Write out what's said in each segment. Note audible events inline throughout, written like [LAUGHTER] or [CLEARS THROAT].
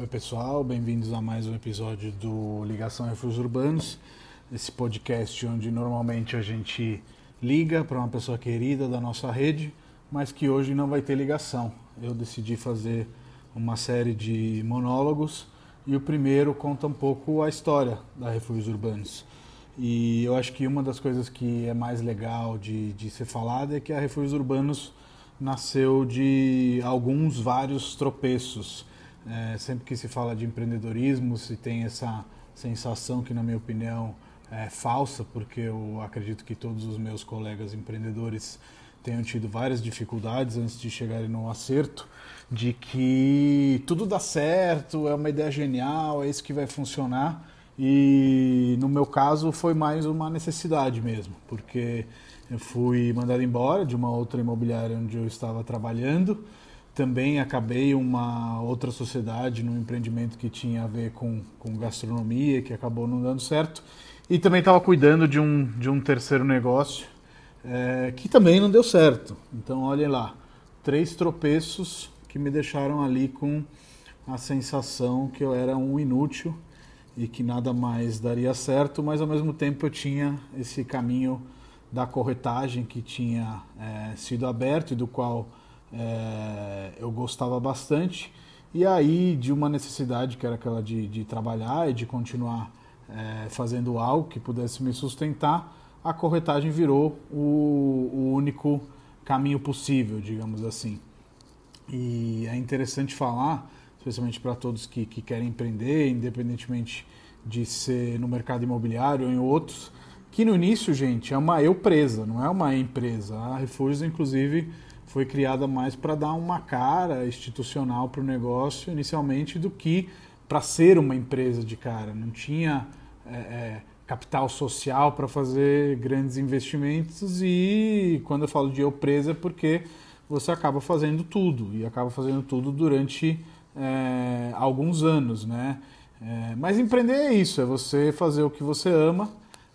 Oi, pessoal, bem-vindos a mais um episódio do Ligação Refúgios Urbanos, esse podcast onde normalmente a gente liga para uma pessoa querida da nossa rede, mas que hoje não vai ter ligação. Eu decidi fazer uma série de monólogos e o primeiro conta um pouco a história da Refúgios Urbanos. E eu acho que uma das coisas que é mais legal de, de ser falada é que a Refúgios Urbanos nasceu de alguns, vários tropeços. É, sempre que se fala de empreendedorismo, se tem essa sensação que, na minha opinião, é falsa, porque eu acredito que todos os meus colegas empreendedores tenham tido várias dificuldades antes de chegarem no acerto, de que tudo dá certo, é uma ideia genial, é isso que vai funcionar. E no meu caso foi mais uma necessidade mesmo, porque eu fui mandado embora de uma outra imobiliária onde eu estava trabalhando. Também acabei uma outra sociedade num empreendimento que tinha a ver com, com gastronomia, que acabou não dando certo. E também estava cuidando de um, de um terceiro negócio é, que também não deu certo. Então, olhem lá, três tropeços que me deixaram ali com a sensação que eu era um inútil e que nada mais daria certo, mas ao mesmo tempo eu tinha esse caminho da corretagem que tinha é, sido aberto e do qual é, eu gostava bastante. E aí, de uma necessidade que era aquela de, de trabalhar e de continuar é, fazendo algo que pudesse me sustentar, a corretagem virou o, o único caminho possível, digamos assim. E é interessante falar, especialmente para todos que, que querem empreender, independentemente de ser no mercado imobiliário ou em outros, que no início, gente, é uma eu presa, não é uma empresa. A Refúgios, inclusive, foi criada mais para dar uma cara institucional para o negócio inicialmente do que para ser uma empresa de cara. Não tinha é, é, capital social para fazer grandes investimentos e quando eu falo de eu presa é porque você acaba fazendo tudo e acaba fazendo tudo durante é, alguns anos, né? É, mas empreender é isso, é você fazer o que você ama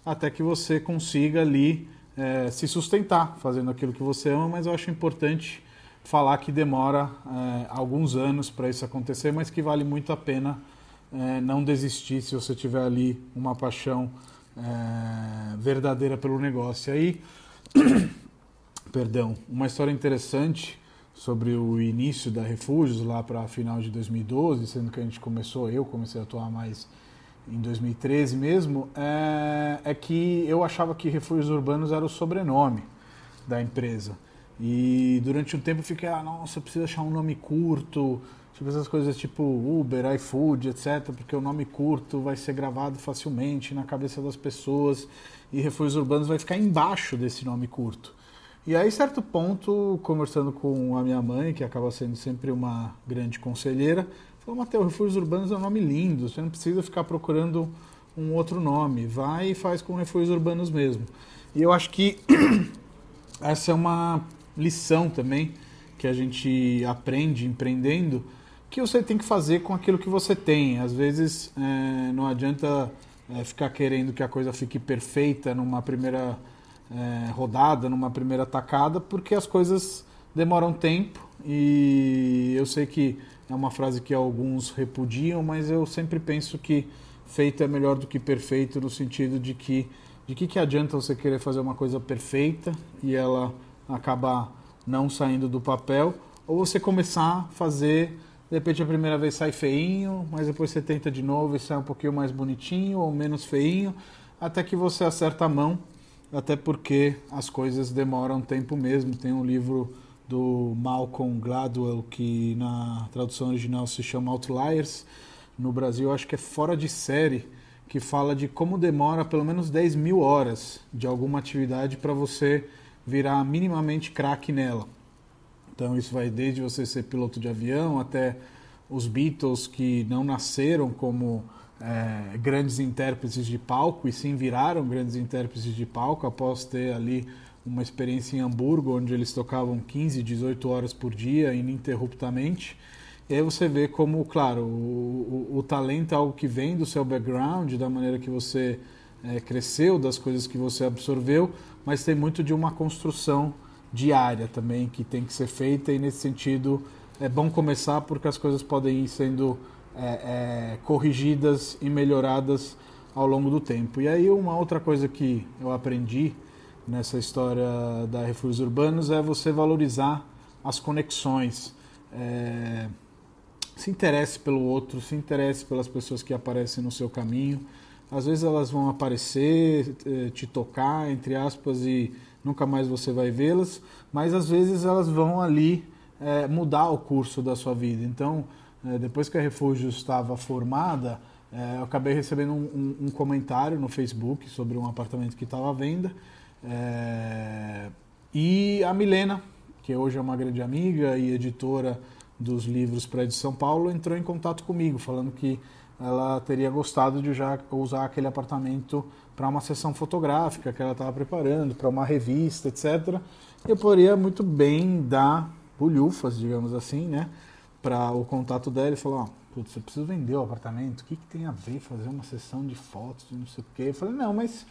até que você consiga ali é, se sustentar fazendo aquilo que você ama, mas eu acho importante falar que demora é, alguns anos para isso acontecer, mas que vale muito a pena é, não desistir se você tiver ali uma paixão é, verdadeira pelo negócio. Aí, [COUGHS] perdão, uma história interessante sobre o início da Refúgios lá para final de 2012, sendo que a gente começou, eu comecei a atuar mais em 2013 mesmo, é, é que eu achava que Refúgios Urbanos era o sobrenome da empresa. E durante um tempo eu fiquei, ah, nossa, eu preciso achar um nome curto, tipo essas coisas tipo Uber, iFood, etc, porque o nome curto vai ser gravado facilmente na cabeça das pessoas e Refúgios Urbanos vai ficar embaixo desse nome curto. E aí, certo ponto, conversando com a minha mãe, que acaba sendo sempre uma grande conselheira, Falou, Matheus, Refúgios Urbanos é um nome lindo, você não precisa ficar procurando um outro nome, vai e faz com Refúgios Urbanos mesmo. E eu acho que [CLEARS THROAT] essa é uma lição também que a gente aprende empreendendo, que você tem que fazer com aquilo que você tem. Às vezes é, não adianta é, ficar querendo que a coisa fique perfeita numa primeira é, rodada, numa primeira tacada, porque as coisas demoram tempo e eu sei que é uma frase que alguns repudiam, mas eu sempre penso que feito é melhor do que perfeito, no sentido de que de que, que adianta você querer fazer uma coisa perfeita e ela acabar não saindo do papel, ou você começar a fazer, de repente a primeira vez sai feinho, mas depois você tenta de novo e sai um pouquinho mais bonitinho ou menos feinho, até que você acerta a mão, até porque as coisas demoram tempo mesmo. Tem um livro do Malcolm Gladwell, que na tradução original se chama Outliers. No Brasil, acho que é Fora de Série, que fala de como demora pelo menos 10 mil horas de alguma atividade para você virar minimamente craque nela. Então, isso vai desde você ser piloto de avião até os Beatles, que não nasceram como é, grandes intérpretes de palco e sim viraram grandes intérpretes de palco após ter ali uma experiência em Hamburgo, onde eles tocavam 15, 18 horas por dia, ininterruptamente. E aí você vê como, claro, o, o, o talento é algo que vem do seu background, da maneira que você é, cresceu, das coisas que você absorveu, mas tem muito de uma construção diária também que tem que ser feita e nesse sentido é bom começar porque as coisas podem ir sendo é, é, corrigidas e melhoradas ao longo do tempo. E aí uma outra coisa que eu aprendi nessa história da refúgios urbanos é você valorizar as conexões. É, se interesse pelo outro, se interesse pelas pessoas que aparecem no seu caminho. Às vezes elas vão aparecer, é, te tocar, entre aspas, e nunca mais você vai vê-las, mas às vezes elas vão ali é, mudar o curso da sua vida. Então, é, depois que a Refúgio estava formada, é, eu acabei recebendo um, um, um, comentário no Facebook sobre um apartamento que estava à venda. É, e a Milena, que hoje é uma grande amiga e editora dos livros para de São Paulo, entrou em contato comigo, falando que ela teria gostado de já usar aquele apartamento para uma sessão fotográfica que ela estava preparando, para uma revista, etc. Eu poderia muito bem dar bulhufas, digamos assim, né, para o contato dela e falar, ó, putz, eu preciso vender o apartamento, o que, que tem a ver fazer uma sessão de fotos, não sei o quê? Eu falei, não, mas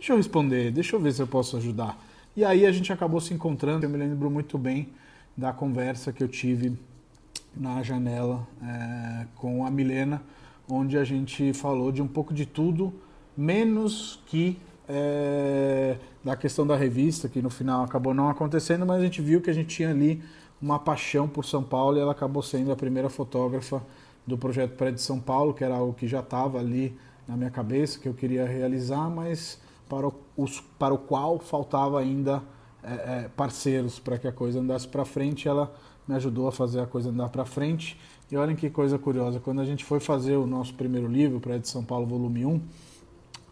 deixa eu responder, deixa eu ver se eu posso ajudar. E aí a gente acabou se encontrando, eu me lembro muito bem da conversa que eu tive na janela é, com a Milena, onde a gente falou de um pouco de tudo, menos que é, da questão da revista, que no final acabou não acontecendo, mas a gente viu que a gente tinha ali uma paixão por São Paulo e ela acabou sendo a primeira fotógrafa do projeto Prédio São Paulo, que era algo que já estava ali na minha cabeça, que eu queria realizar, mas para o, os, para o qual faltava ainda é, é, parceiros para que a coisa andasse para frente. Ela me ajudou a fazer a coisa andar para frente. E olhem que coisa curiosa, quando a gente foi fazer o nosso primeiro livro, Prédio São Paulo, volume 1,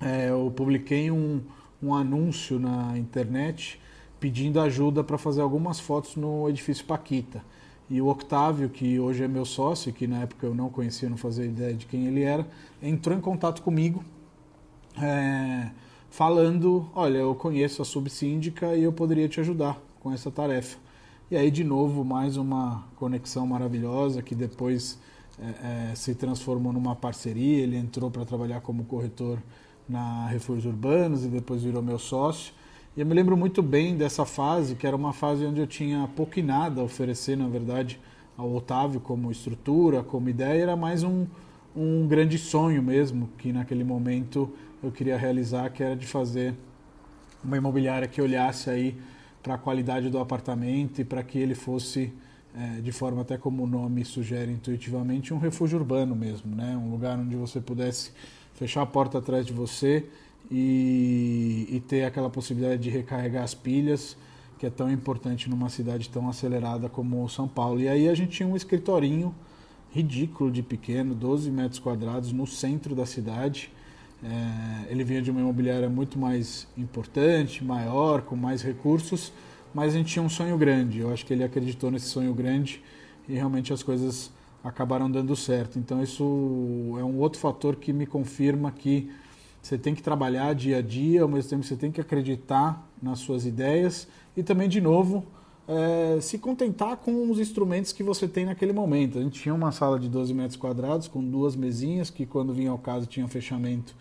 é, eu publiquei um, um anúncio na internet pedindo ajuda para fazer algumas fotos no edifício Paquita. E o Octávio, que hoje é meu sócio, que na época eu não conhecia, não fazia ideia de quem ele era, entrou em contato comigo, é, falando: Olha, eu conheço a subsíndica e eu poderia te ajudar com essa tarefa. E aí, de novo, mais uma conexão maravilhosa que depois é, é, se transformou numa parceria. Ele entrou para trabalhar como corretor na Refúgios Urbanos e depois virou meu sócio. E eu me lembro muito bem dessa fase, que era uma fase onde eu tinha pouco e nada a oferecer, na verdade, ao Otávio como estrutura, como ideia, era mais um, um grande sonho mesmo, que naquele momento eu queria realizar, que era de fazer uma imobiliária que olhasse aí para a qualidade do apartamento e para que ele fosse, é, de forma até como o nome sugere intuitivamente, um refúgio urbano mesmo, né? um lugar onde você pudesse fechar a porta atrás de você e, e ter aquela possibilidade de recarregar as pilhas, que é tão importante numa cidade tão acelerada como São Paulo. E aí a gente tinha um escritorinho ridículo de pequeno, 12 metros quadrados, no centro da cidade. É, ele vinha de uma imobiliária muito mais importante, maior, com mais recursos, mas a gente tinha um sonho grande. Eu acho que ele acreditou nesse sonho grande e realmente as coisas acabaram dando certo. Então isso é um outro fator que me confirma que você tem que trabalhar dia a dia, ao mesmo tempo você tem que acreditar nas suas ideias e também, de novo, é, se contentar com os instrumentos que você tem naquele momento. A gente tinha uma sala de 12 metros quadrados com duas mesinhas que, quando vinha ao caso, tinha fechamento.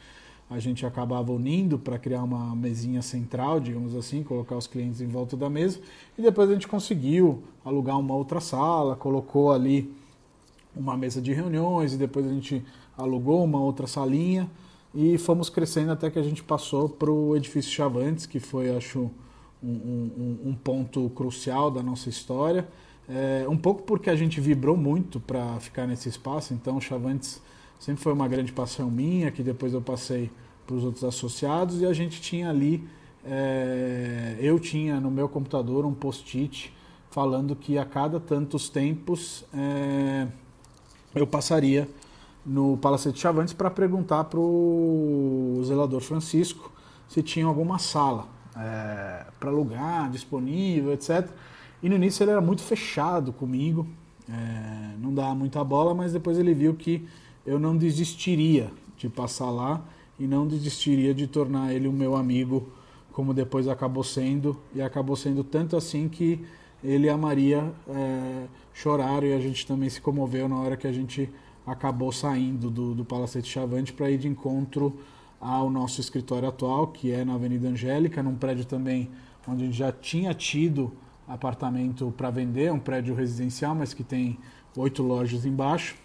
A gente acabava unindo para criar uma mesinha central, digamos assim, colocar os clientes em volta da mesa. E depois a gente conseguiu alugar uma outra sala, colocou ali uma mesa de reuniões e depois a gente alugou uma outra salinha e fomos crescendo até que a gente passou para o edifício Chavantes, que foi, acho, um, um, ponto crucial da nossa história. É, um pouco porque a gente vibrou muito para ficar nesse espaço, então Chavantes sempre foi uma grande paixão minha, que depois eu passei para os outros associados, e a gente tinha ali, é, eu tinha no meu computador um post-it falando que a cada tantos tempos é, eu passaria no Palacete Chavantes para perguntar para o zelador Francisco se tinha alguma sala é, para alugar, disponível, etc. E no início ele era muito fechado comigo, é, não dava muita bola, mas depois ele viu que eu não desistiria de passar lá e não desistiria de tornar ele o meu amigo, como depois acabou sendo, e acabou sendo tanto assim que ele e a Maria é, choraram e a gente também se comoveu na hora que a gente acabou saindo do, do Palacete Chavante para ir de encontro ao nosso escritório atual, que é na Avenida Angélica, num prédio também onde a gente já tinha tido apartamento para vender, um prédio residencial, mas que tem oito lojas embaixo.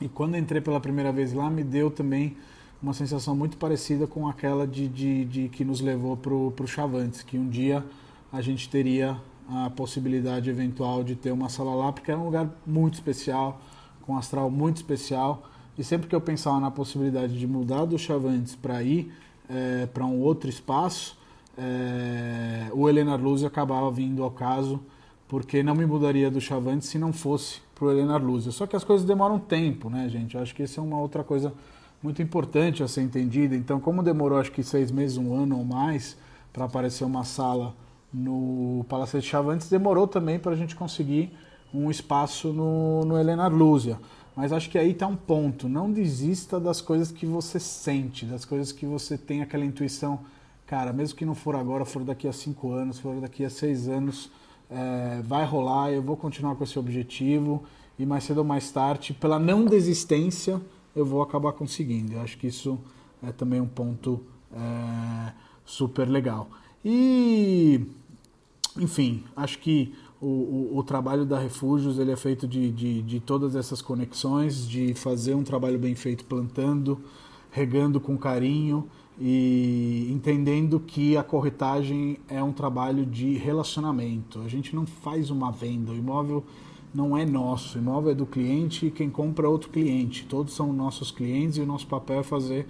E quando entrei pela primeira vez lá, me deu também uma sensação muito parecida com aquela de, de, de que nos levou para o Chavantes, que um dia a gente teria a possibilidade eventual de ter uma sala lá, porque era um lugar muito especial, com um astral muito especial. E sempre que eu pensava na possibilidade de mudar do Chavantes para ir é, para um outro espaço, é, o Helenar Luz acabava vindo ao caso, porque não me mudaria do Chavantes se não fosse para o Helenar Luz. Só que as coisas demoram tempo, né, gente? Eu acho que isso é uma outra coisa muito importante a ser entendida. Então, como demorou acho que seis meses, um ano ou mais para aparecer uma sala no Palacete Chavantes, demorou também para a gente conseguir um espaço no, no Helenar Lúzia. Mas acho que aí está um ponto. Não desista das coisas que você sente, das coisas que você tem aquela intuição. Cara, mesmo que não for agora, for daqui a cinco anos, for daqui a seis anos, é, vai rolar. Eu vou continuar com esse objetivo e mais cedo ou mais tarde, pela não desistência, eu vou acabar conseguindo. Eu acho que isso é também um ponto é, super legal. E, enfim, acho que o, o, o, trabalho da Refúgios ele é feito de, de, de, todas essas conexões, de fazer um trabalho bem feito plantando, regando com carinho e entendendo que a corretagem é um trabalho de relacionamento. A gente não faz uma venda, o imóvel não é nosso, o imóvel é do cliente e quem compra é outro cliente. Todos são nossos clientes e o nosso papel é fazer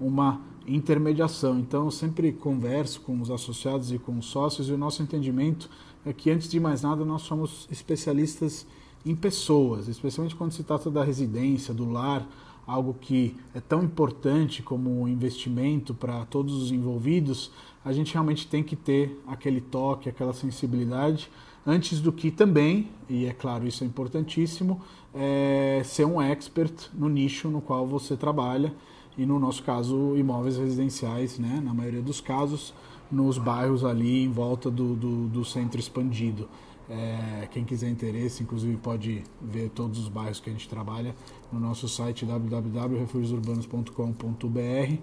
uma intermediação. Então, eu sempre converso com os associados e com os sócios e o nosso entendimento é que, antes de mais nada, nós somos especialistas em pessoas, especialmente quando se trata da residência, do lar, algo que é tão importante como um investimento para todos os envolvidos, a gente realmente tem que ter aquele toque, aquela sensibilidade, antes do que também, e é claro, isso é importantíssimo, é ser um expert no nicho no qual você trabalha, e no nosso caso, imóveis residenciais, né, na maioria dos casos, nos bairros ali em volta do, do, do centro expandido. É, quem quiser interesse, inclusive, pode ver todos os bairros que a gente trabalha no nosso site www.refugiosurbanos.com.br.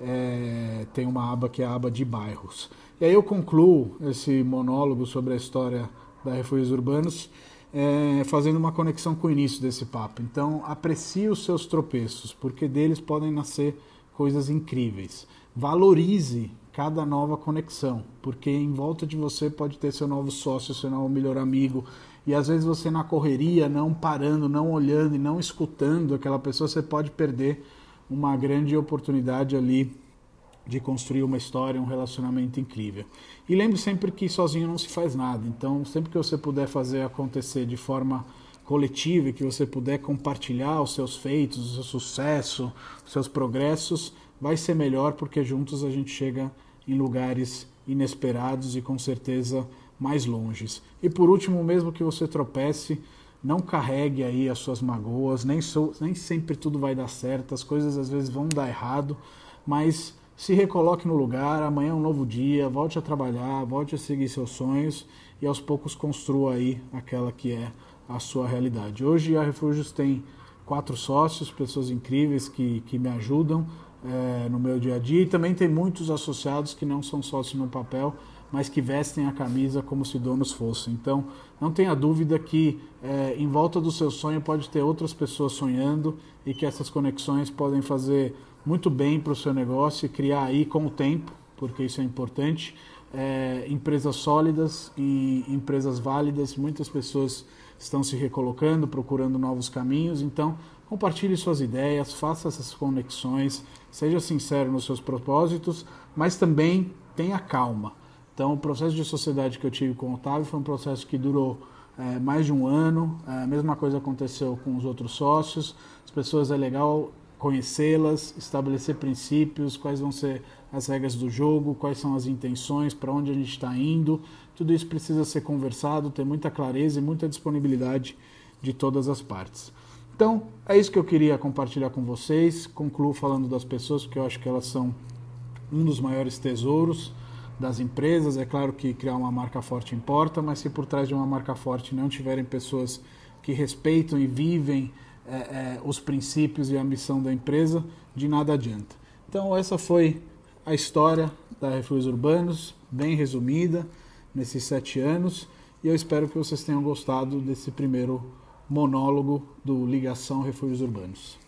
É, tem uma aba que é a aba de bairros. E aí eu concluo esse monólogo sobre a história da Refúgios Urbanos é, fazendo uma conexão com o início desse papo. Então, aprecie os seus tropeços, porque deles podem nascer coisas incríveis. Valorize cada nova conexão, porque em volta de você pode ter seu novo sócio, seu novo melhor amigo, e às vezes você na correria, não parando, não olhando e não escutando aquela pessoa, você pode perder uma grande oportunidade ali de construir uma história, um relacionamento incrível. E lembre sempre que sozinho não se faz nada. Então, sempre que você puder fazer acontecer de forma coletiva, que você puder compartilhar os seus feitos, o seu sucesso, os seus progressos, vai ser melhor porque juntos a gente chega em lugares inesperados e com certeza mais longes. E por último, mesmo que você tropece, não carregue aí as suas magoas, nem, so, nem sempre tudo vai dar certo, as coisas às vezes vão dar errado, mas se recoloque no lugar, amanhã é um novo dia, volte a trabalhar, volte a seguir seus sonhos e aos poucos construa aí aquela que é a sua realidade. Hoje a Refúgios tem quatro sócios, pessoas incríveis que, que me ajudam é, no meu dia a dia. E também tem muitos associados que não são sócios no papel, mas que vestem a camisa como se donos fossem. Então, não tenha dúvida que é, em volta do seu sonho pode ter outras pessoas sonhando e que essas conexões podem fazer muito bem para o seu negócio e criar aí com o tempo, porque isso é importante, é, empresas sólidas e empresas válidas. Muitas pessoas estão se recolocando, procurando novos caminhos. Então, compartilhe suas ideias, faça essas conexões, seja sincero nos seus propósitos, mas também tenha calma. Então, o processo de sociedade que eu tive com o Otávio foi um processo que durou é, mais de um ano. É, a mesma coisa aconteceu com os outros sócios. As pessoas é legal conhecê-las, estabelecer princípios, quais vão ser as regras do jogo, quais são as intenções, para onde a gente está indo. Tudo isso precisa ser conversado, ter muita clareza e muita disponibilidade de todas as partes. Então, é isso que eu queria compartilhar com vocês. Concluo falando das pessoas, porque eu acho que elas são um dos maiores tesouros das empresas. É claro que criar uma marca forte importa, mas se por trás de uma marca forte não tiverem pessoas que respeitam e vivem é, é, os princípios e a missão da empresa, de nada adianta. Então, essa foi a história da Refúgios Urbanos, bem resumida, nesses sete anos, e eu espero que vocês tenham gostado desse primeiro monólogo do Ligação Refúgios Urbanos.